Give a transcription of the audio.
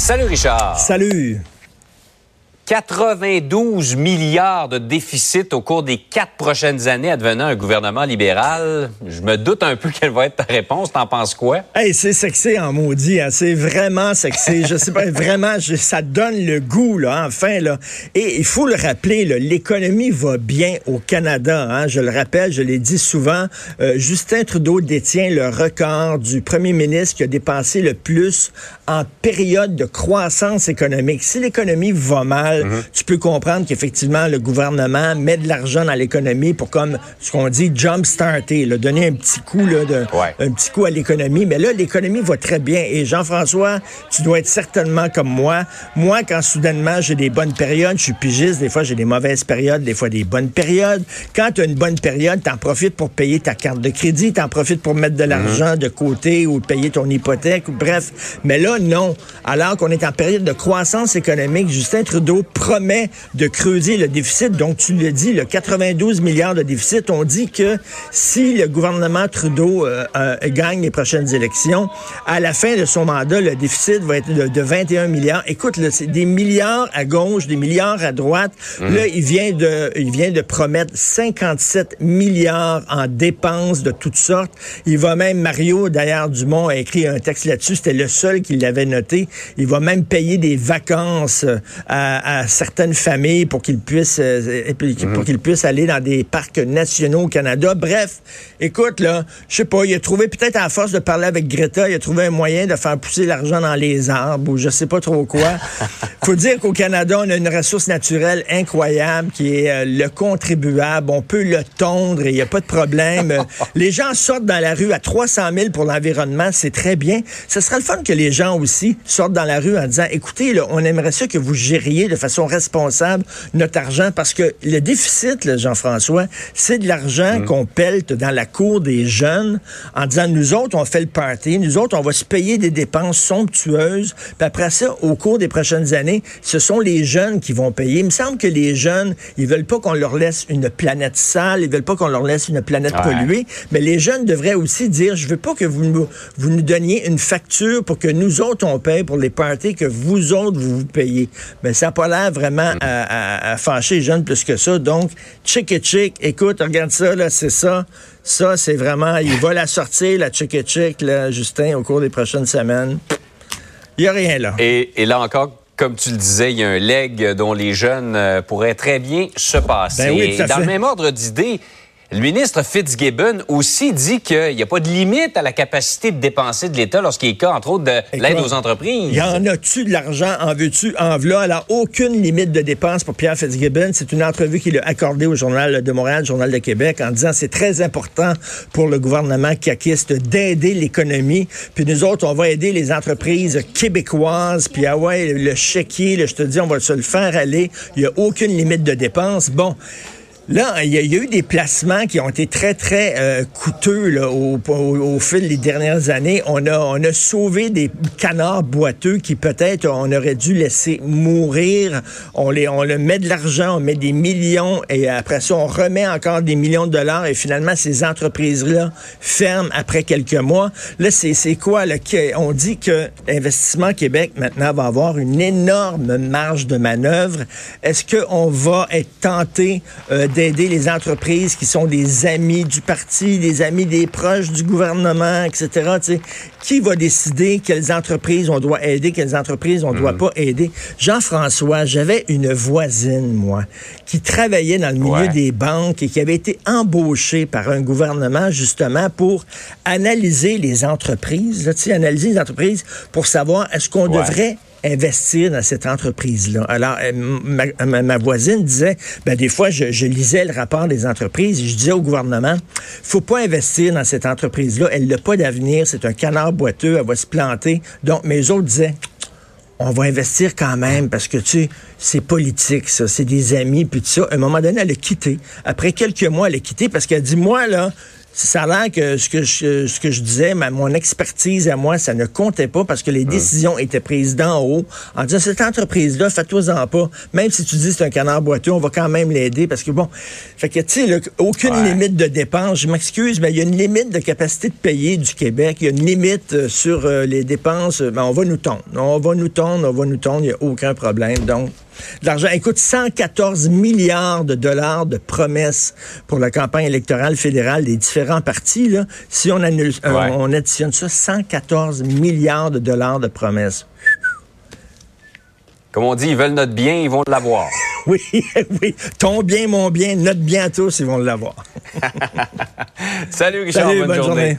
Salut Richard. Salut. 92 milliards de déficit au cours des quatre prochaines années advenant un gouvernement libéral. Je me doute un peu quelle va être ta réponse. T'en penses quoi? Hey, c'est sexy en maudit. Hein. C'est vraiment sexy. Je sais pas, vraiment, ça donne le goût, là, enfin. Là. Et il faut le rappeler, l'économie va bien au Canada. Hein. Je le rappelle, je l'ai dit souvent. Euh, Justin Trudeau détient le record du premier ministre qui a dépensé le plus en période de croissance économique. Si l'économie va mal, Mhm. tu peux comprendre qu'effectivement, le gouvernement met de l'argent dans l'économie pour, comme ce qu'on dit, jump-starter, donner un petit coup, là, de, un petit coup à l'économie. Mais là, l'économie va très bien. Et Jean-François, tu dois être certainement comme moi. Moi, quand soudainement j'ai des bonnes périodes, je suis pigiste, des fois j'ai des mauvaises périodes, des fois des bonnes périodes. Quand tu as une bonne période, tu en profites pour payer ta carte de crédit, tu en profites pour mettre de mhm. l'argent de côté ou payer ton hypothèque, ou bref. Mais là, non. Alors qu'on est en période de croissance économique, Justin Trudeau promet de creuser le déficit. Donc, tu le dis, le 92 milliards de déficit. On dit que si le gouvernement Trudeau euh, euh, gagne les prochaines élections, à la fin de son mandat, le déficit va être de, 21 milliards. Écoute, c'est des milliards à gauche, des milliards à droite. Mmh. Là, il vient de, il vient de promettre 57 milliards en dépenses de toutes sortes. Il va même, Mario, d'ailleurs, Dumont a écrit un texte là-dessus. C'était le seul qui l'avait noté. Il va même payer des vacances à à certaines familles pour qu'ils puissent euh, pour mhm. qu'ils puissent aller dans des parcs nationaux au Canada. Bref, écoute là, je sais pas, il a trouvé peut-être à force de parler avec Greta, il a trouvé un moyen de faire pousser l'argent dans les arbres ou je sais pas trop quoi. Faut dire qu'au Canada, on a une ressource naturelle incroyable qui est euh, le contribuable. On peut le tondre et il n'y a pas de problème. les gens sortent dans la rue à 300 000 pour l'environnement, c'est très bien. Ce sera le fun que les gens aussi sortent dans la rue en disant, écoutez, là, on aimerait ça que vous gériez de façon responsable notre argent parce que le déficit, Jean-François, c'est de l'argent mm. qu'on pelte dans la cour des jeunes en disant nous autres, on fait le party, nous autres, on va se payer des dépenses somptueuses. Puis après ça, au cours des prochaines années, ce sont les jeunes qui vont payer. Il me semble que les jeunes, ils veulent pas qu'on leur laisse une planète sale, ils veulent pas qu'on leur laisse une planète polluée, mais les jeunes devraient aussi dire je veux pas que vous nous, vous nous donniez une facture pour que nous autres on paye pour les parties que vous autres vous vous payez. Mais ça n'a pas l'air vraiment à, fâcher les jeunes plus que ça. Donc, chick et chick, écoute, regarde ça, là, c'est ça. Ça, c'est vraiment, il va la sortir, la chick et chick, là, Justin, au cours des prochaines semaines. Il n'y a rien là. Et, là encore, comme tu le disais, il y a un leg dont les jeunes euh, pourraient très bien se passer. Ben oui, Dans le même ordre d'idée, le ministre Fitzgibbon aussi dit qu'il n'y a pas de limite à la capacité de dépenser de l'État lorsqu'il est cas, entre autres, de l'aide aux entreprises. Y en a-tu de l'argent? En veux-tu? En voilà. Alors, aucune limite de dépenses pour Pierre Fitzgibbon. C'est une entrevue qu'il a accordée au Journal de Montréal, Journal de Québec, en disant c'est très important pour le gouvernement caquiste d'aider l'économie. Puis nous autres, on va aider les entreprises québécoises. Puis ah ouais, le chéquier, je te dis, on va se le faire aller. Il n'y a aucune limite de dépenses. Bon. Là, il y, a eu des placements qui ont été très, très euh, coûteux là, au, au, fil des dernières années. On a, on a sauvé des canards boiteux qui peut-être on aurait dû laisser mourir. On, les, on le met de l'argent, on met des millions et après ça, on remet encore des millions de dollars et finalement, ces entreprises-là ferment après quelques mois. Là, c'est quoi? Là, on dit que Investissement Québec, maintenant, va avoir une énorme marge de manœuvre. Est-ce qu'on va être tenté euh, d'aider les entreprises qui sont des amis du parti, des amis des proches du gouvernement, etc. qui va décider quelles entreprises on doit aider, quelles entreprises on ne doit mm. pas aider? Jean-François, j'avais une voisine, moi, qui travaillait dans le milieu des banques et qui avait été embauchée par un gouvernement justement pour analyser les entreprises, analyser les entreprises pour savoir est-ce qu'on devrait investir dans cette entreprise-là. Alors, euh, ma, voisine disait, ben, des fois, je, lisais le rapport des entreprises et je disais au gouvernement, faut pas investir dans cette entreprise-là, elle n'a pas d'avenir, c'est un canard boiteux, elle va se planter. Donc, mes autres disaient, on va investir quand même parce que, tu sais, c'est politique, ça, c'est des amis, puis tout ça. À un moment donné, elle a quitté. Après quelques mois, elle a quitté parce qu'elle dit, moi, là, ça a l'air que ce que je, ce que je disais, ma, mon expertise à moi, ça ne comptait pas parce que les décisions étaient prises d'en haut en disant cette entreprise-là, fais-toi-en pas. Même si tu dis c'est un canard boiteux, on va quand même l'aider parce que bon, fait que tu sais, aucune limite de dépenses. Je m'excuse, mais il y a une limite de capacité de payer du Québec. Il y a une limite euh, sur euh, les dépenses. Ben, on va nous tondre. On va nous tondre, on va nous tondre. Il n'y a aucun problème. Donc, l'argent. Écoute, 114 milliards de dollars de promesses pour la campagne électorale fédérale des différents partis. Là. Si on, annule, euh, on additionne ça, 114 milliards de dollars de promesses. Comme on dit, ils veulent notre bien, ils vont l'avoir. oui, oui. Ton bien, mon bien, notre bien à tous, ils vont l'avoir. Salut, Richard. bonne, journée.